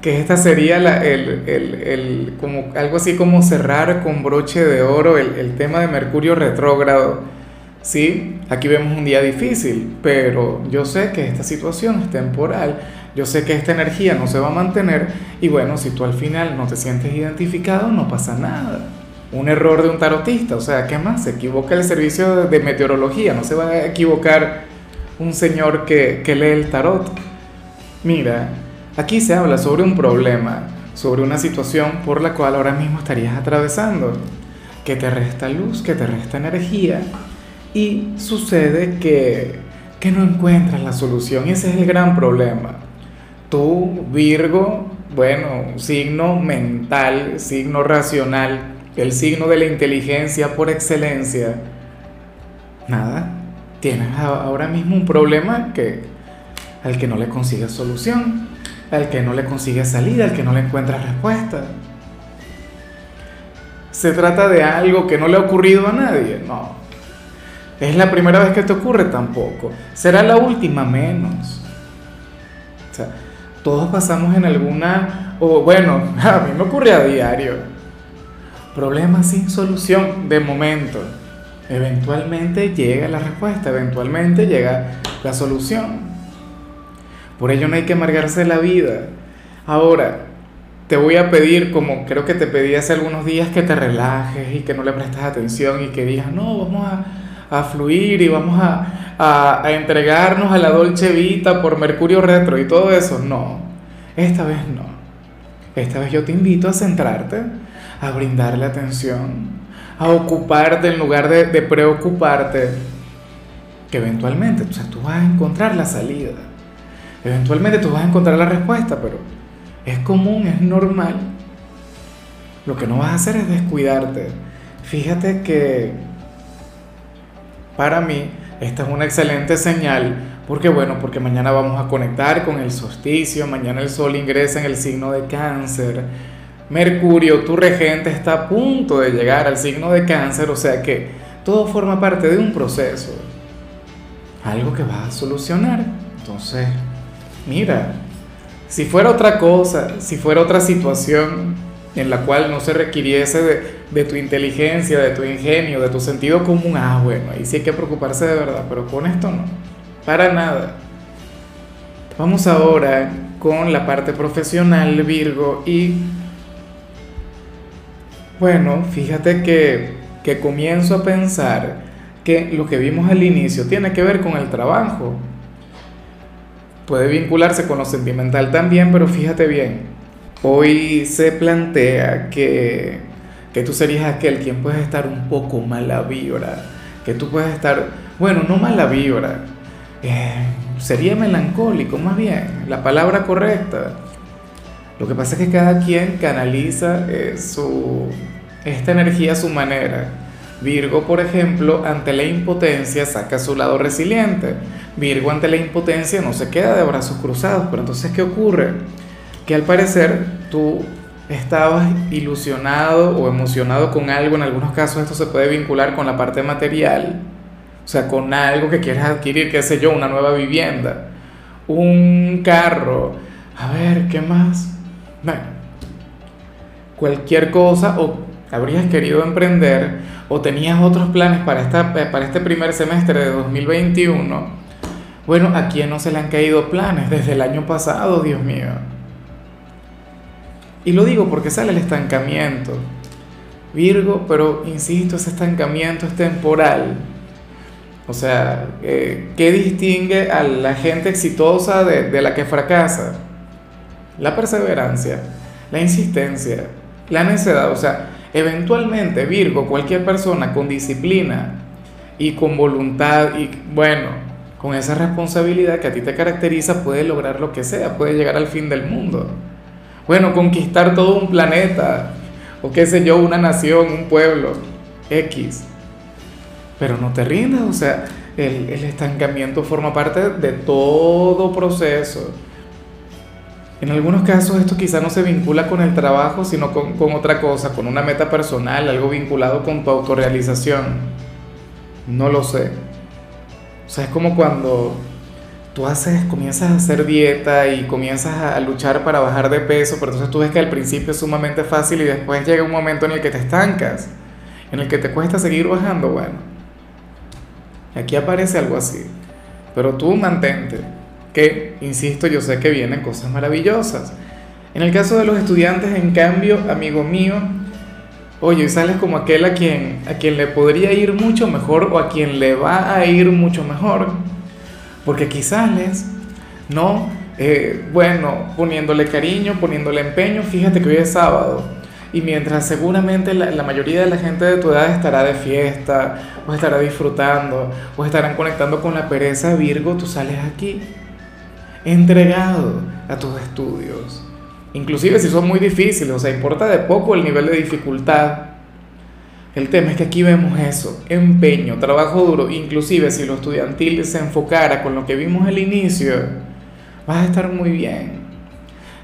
que esta sería el, el, el, como, algo así como cerrar con broche de oro el, tema de Mercurio retrógrado. Sí, aquí vemos un día difícil, pero yo sé que esta situación es temporal, yo sé que esta energía no se va a mantener y bueno, si tú al final no te sientes identificado, no pasa nada. Un error de un tarotista, o sea, ¿qué más? Se equivoca el servicio de meteorología, no se va a equivocar un señor que, que lee el tarot. Mira, Aquí se habla sobre un problema, sobre una situación por la cual ahora mismo estarías atravesando, que te resta luz, que te resta energía. Y sucede que, que no encuentras la solución. Y ese es el gran problema. Tú, Virgo, bueno, signo mental, signo racional, el signo de la inteligencia por excelencia, nada, tienes ahora mismo un problema que, al que no le consigues solución al que no le consigue salida, al que no le encuentra respuesta. ¿Se trata de algo que no le ha ocurrido a nadie? No. ¿Es la primera vez que te ocurre? Tampoco. ¿Será la última? Menos. O sea, todos pasamos en alguna, o bueno, a mí me ocurre a diario. Problemas sin solución de momento. Eventualmente llega la respuesta, eventualmente llega la solución. Por ello no hay que amargarse la vida. Ahora, te voy a pedir, como creo que te pedí hace algunos días, que te relajes y que no le prestes atención y que digas, no, vamos a, fluir y vamos a, a, entregarnos a la Dolce Vita por Mercurio Retro y todo eso. No, esta vez no. Esta vez yo te invito a centrarte, a brindarle atención, a ocuparte en lugar de, de preocuparte, que eventualmente o sea, tú vas a encontrar la salida. Eventualmente tú vas a encontrar la respuesta, pero es común, es normal. Lo que no vas a hacer es descuidarte. Fíjate que para mí esta es una excelente señal. porque bueno? Porque mañana vamos a conectar con el solsticio, mañana el sol ingresa en el signo de cáncer. Mercurio, tu regente, está a punto de llegar al signo de cáncer, o sea que todo forma parte de un proceso. Algo que vas a solucionar. Entonces, mira, si fuera otra cosa, si fuera otra situación en la cual no se requiriese de, tu inteligencia, de tu ingenio, de tu sentido común, ah, bueno, ahí sí hay que preocuparse de verdad, pero con esto no, para nada. Vamos ahora con la parte profesional, Virgo, y bueno, fíjate que, que comienzo a pensar que lo que vimos al inicio tiene que ver con el trabajo puede vincularse con lo sentimental también, pero fíjate bien, hoy se plantea que, que tú serías aquel quien puede estar un poco mala vibra, que tú puedes estar, bueno, no mala vibra, eh, sería melancólico más bien, la palabra correcta. Lo que pasa es que cada quien canaliza eh, su, esta energía a su manera. Virgo, por ejemplo, ante la impotencia saca su lado resiliente. Virgo ante la impotencia no se queda de brazos cruzados, pero entonces ¿qué ocurre? Que al parecer tú estabas ilusionado o emocionado con algo, en algunos casos esto se puede vincular con la parte material, o sea, con algo que quieres adquirir, qué sé yo, una nueva vivienda, un carro, a ver, ¿qué más? Bueno, cualquier cosa o habrías querido emprender o tenías otros planes para, esta, para este primer semestre de 2021 bueno, ¿a quién no se le han caído planes desde el año pasado, Dios mío? Y lo digo porque sale el estancamiento. Virgo, pero insisto, ese estancamiento es temporal. O sea, eh, ¿qué distingue a la gente exitosa de, de la que fracasa? La perseverancia, la insistencia, la necedad. O sea, eventualmente, Virgo, cualquier persona con disciplina y con voluntad y, bueno, con esa responsabilidad que a ti te caracteriza, puede lograr lo que sea, puede llegar al fin del mundo. bueno, conquistar todo un planeta, o qué sé yo, una nación, un pueblo, X. Pero no te rindas, o sea, el, el estancamiento forma parte de todo proceso. En algunos casos esto quizá no se vincula con el trabajo, sino con, otra cosa, con una meta personal, algo vinculado con tu autorrealización. No lo sé. O sea, es como cuando tú haces, comienzas a hacer dieta y comienzas a luchar para bajar de peso, pero entonces tú ves que al principio es sumamente fácil y después llega un momento en el que te estancas, en el que te cuesta seguir bajando. Bueno, aquí aparece algo así. Pero tú mantente que, insisto, yo sé que vienen cosas maravillosas. En el caso de los estudiantes, en cambio, amigo mío, oye, sales como aquel a quien, a quien le podría ir mucho mejor o a quien le va a ir mucho mejor, porque aquí sales, ¿no? Eh, bueno, poniéndole cariño, poniéndole empeño, fíjate que hoy es sábado. Y mientras seguramente la, la, mayoría de la gente de tu edad estará de fiesta, o estará disfrutando, o estarán conectando con la pereza Virgo, tú sales aquí entregado a tus estudios. Inclusive si son muy difíciles, o sea, importa de poco el nivel de dificultad. El tema es que aquí vemos eso, empeño, trabajo duro, inclusive si lo estudiantil se enfocara con lo que vimos al inicio, vas a estar muy bien.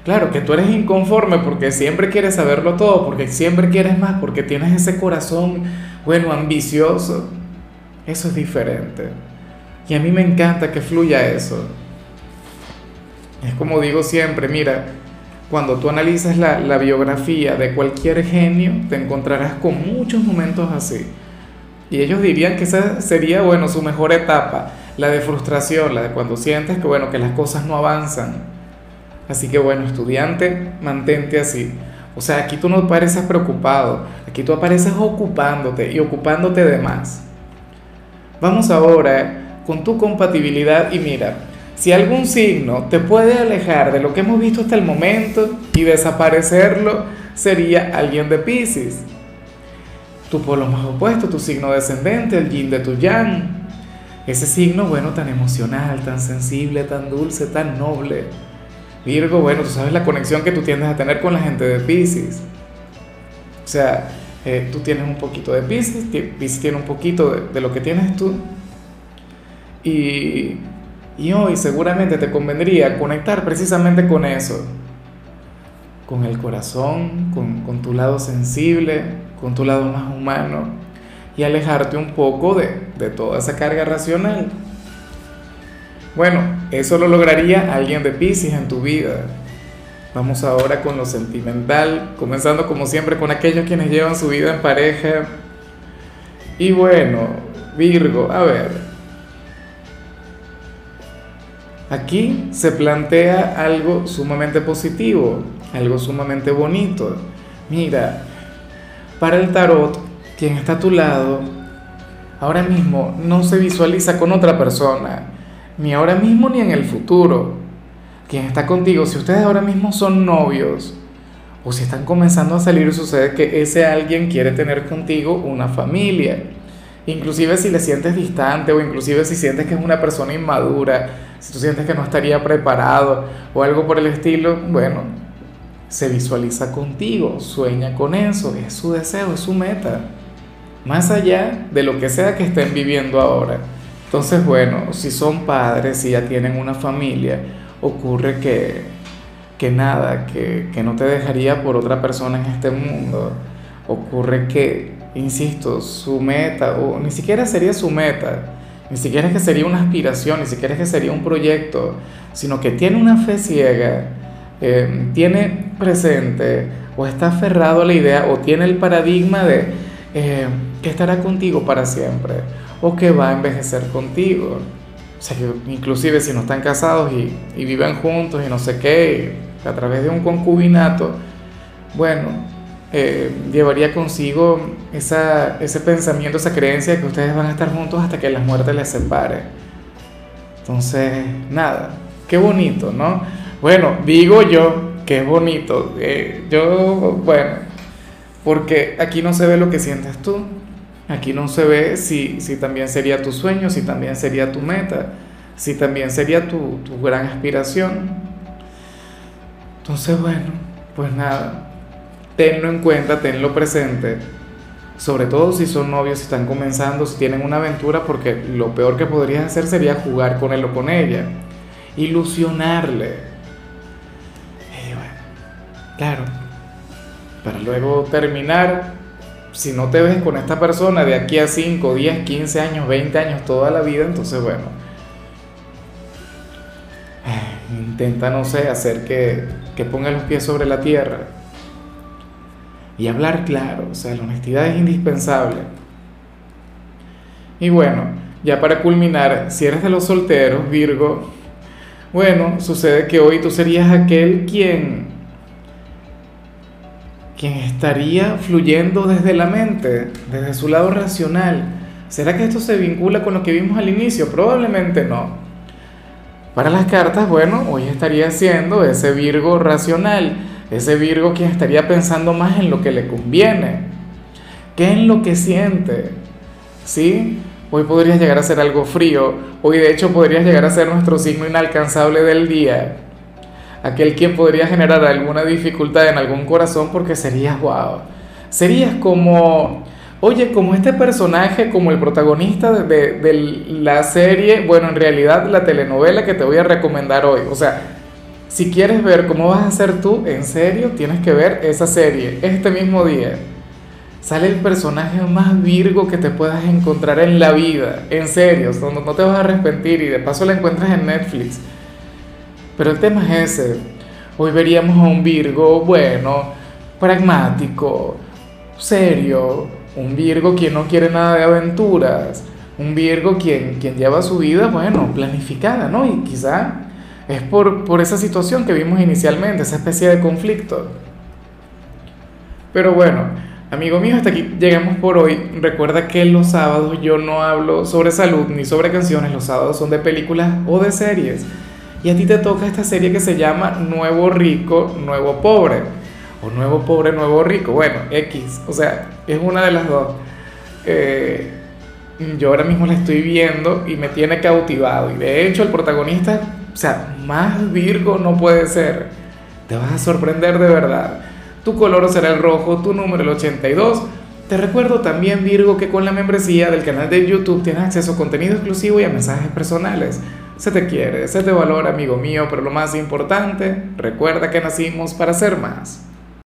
Claro que tú eres inconforme porque siempre quieres saberlo todo, porque siempre quieres más, porque tienes ese corazón, bueno, ambicioso. Eso es diferente. Y a mí me encanta que fluya eso. Es como digo siempre, mira, cuando tú analizas la, biografía de cualquier genio, te encontrarás con muchos momentos así. Y ellos dirían que esa sería, bueno, su mejor etapa, la de frustración, la de cuando sientes que, bueno, que las cosas no avanzan. Así que, bueno, estudiante, mantente así. O sea, aquí tú no apareces preocupado, aquí tú apareces ocupándote y ocupándote de más. Vamos ahora con tu compatibilidad y mira, si algún signo te puede alejar de lo que hemos visto hasta el momento y desaparecerlo, sería alguien de Pisces. Tu polo más opuesto, tu signo descendente, el yin de tu yang. Ese signo, bueno, tan emocional, tan sensible, tan dulce, tan noble. Virgo, bueno, tú sabes la conexión que tú tiendes a tener con la gente de Pisces. O sea, eh, tú tienes un poquito de Pisces, Pisces tiene un poquito de, de lo que tienes tú. Y y hoy seguramente te convendría conectar precisamente con eso, con el corazón, con, tu lado sensible, con tu lado más humano y alejarte un poco de, de toda esa carga racional. Bueno, eso lo lograría alguien de Pisces en tu vida. Vamos ahora con lo sentimental, comenzando como siempre con aquellos quienes llevan su vida en pareja. Y bueno, Virgo, a ver, Aquí se plantea algo sumamente positivo, algo sumamente bonito. Mira, para el tarot, quien está a tu lado, ahora mismo no se visualiza con otra persona, ni ahora mismo ni en el futuro. Quien está contigo, si ustedes ahora mismo son novios, o si están comenzando a salir, sucede que ese alguien quiere tener contigo una familia. Inclusive si le sientes distante o inclusive si sientes que es una persona inmadura, si tú sientes que no estaría preparado o algo por el estilo, bueno, se visualiza contigo, sueña con eso, es su deseo, es su meta, más allá de lo que sea que estén viviendo ahora. Entonces, bueno, si son padres, si ya tienen una familia, ocurre que, que nada, que, que no te dejaría por otra persona en este mundo. Ocurre que insisto, su meta, o ni siquiera sería su meta, ni siquiera es que sería una aspiración, ni siquiera es que sería un proyecto, sino que tiene una fe ciega, eh, tiene presente o está aferrado a la idea o tiene el paradigma de eh, que estará contigo para siempre o que va a envejecer contigo. O sea, que inclusive si no están casados y, y viven juntos y no sé qué, a través de un concubinato, bueno, eh, llevaría consigo esa, ese pensamiento, esa creencia de que ustedes van a estar juntos hasta que la muerte les separe. Entonces, nada, qué bonito, ¿no? Bueno, digo yo que es bonito. Eh, yo, bueno, porque aquí no se ve lo que sientes tú. Aquí no se ve si, si también sería tu sueño, si también sería tu meta, si también sería tu, tu gran aspiración. Entonces, bueno, pues nada, tenlo en cuenta, tenlo presente. Sobre todo si son novios, si están comenzando, si tienen una aventura, porque lo peor que podrías hacer sería jugar con él o con ella, ilusionarle. Y bueno, claro, para luego terminar, si no te ves con esta persona de aquí a 5, 10, 15 años, 20 años, toda la vida, entonces bueno, intenta, no sé, hacer que, que ponga los pies sobre la tierra y hablar claro, o sea, la honestidad es indispensable. Y bueno, ya para culminar, si eres de los solteros, Virgo, bueno, sucede que hoy tú serías aquel quien quien estaría fluyendo desde la mente, desde su lado racional. ¿Será que esto se vincula con lo que vimos al inicio? Probablemente no. Para las cartas, bueno, hoy estaría siendo ese Virgo racional, ese Virgo quien estaría pensando más en lo que le conviene, que en lo que siente. ¿Sí? Hoy podrías llegar a ser algo frío, hoy de hecho podrías llegar a ser nuestro signo inalcanzable del día, aquel quien podría generar alguna dificultad en algún corazón porque serías wow. Serías como, oye, como este personaje, como el protagonista de, de, la serie, bueno, en realidad la telenovela que te voy a recomendar hoy. O sea, si quieres ver cómo vas a ser tú, en serio, tienes que ver esa serie este mismo día. Sale el personaje más virgo que te puedas encontrar en la vida, en serio, no, no te vas a arrepentir y de paso la encuentras en Netflix. Pero el tema es ese. Hoy veríamos a un Virgo, bueno, pragmático, serio, un Virgo quien no quiere nada de aventuras, un Virgo quien, quien lleva su vida, bueno, planificada, ¿no? Y quizá es por, por esa situación que vimos inicialmente, esa especie de conflicto. Pero bueno, amigo mío, hasta aquí llegamos por hoy. Recuerda que los sábados yo no hablo sobre salud ni sobre canciones, los sábados son de películas o de series y a ti te toca esta serie que se llama Nuevo Rico, Nuevo Pobre, o Nuevo Pobre, Nuevo Rico, bueno, X, o sea, es una de las dos. Eh, yo ahora mismo la estoy viendo y me tiene cautivado, y de hecho el protagonista, o sea, más Virgo no puede ser, te vas a sorprender de verdad. Tu color será el rojo, tu número el 82. Te recuerdo también, Virgo, que con la membresía del canal de YouTube tienes acceso a contenido exclusivo y a mensajes personales. Se te quiere, se te valora, amigo mío, pero lo más importante, recuerda que nacimos para ser más.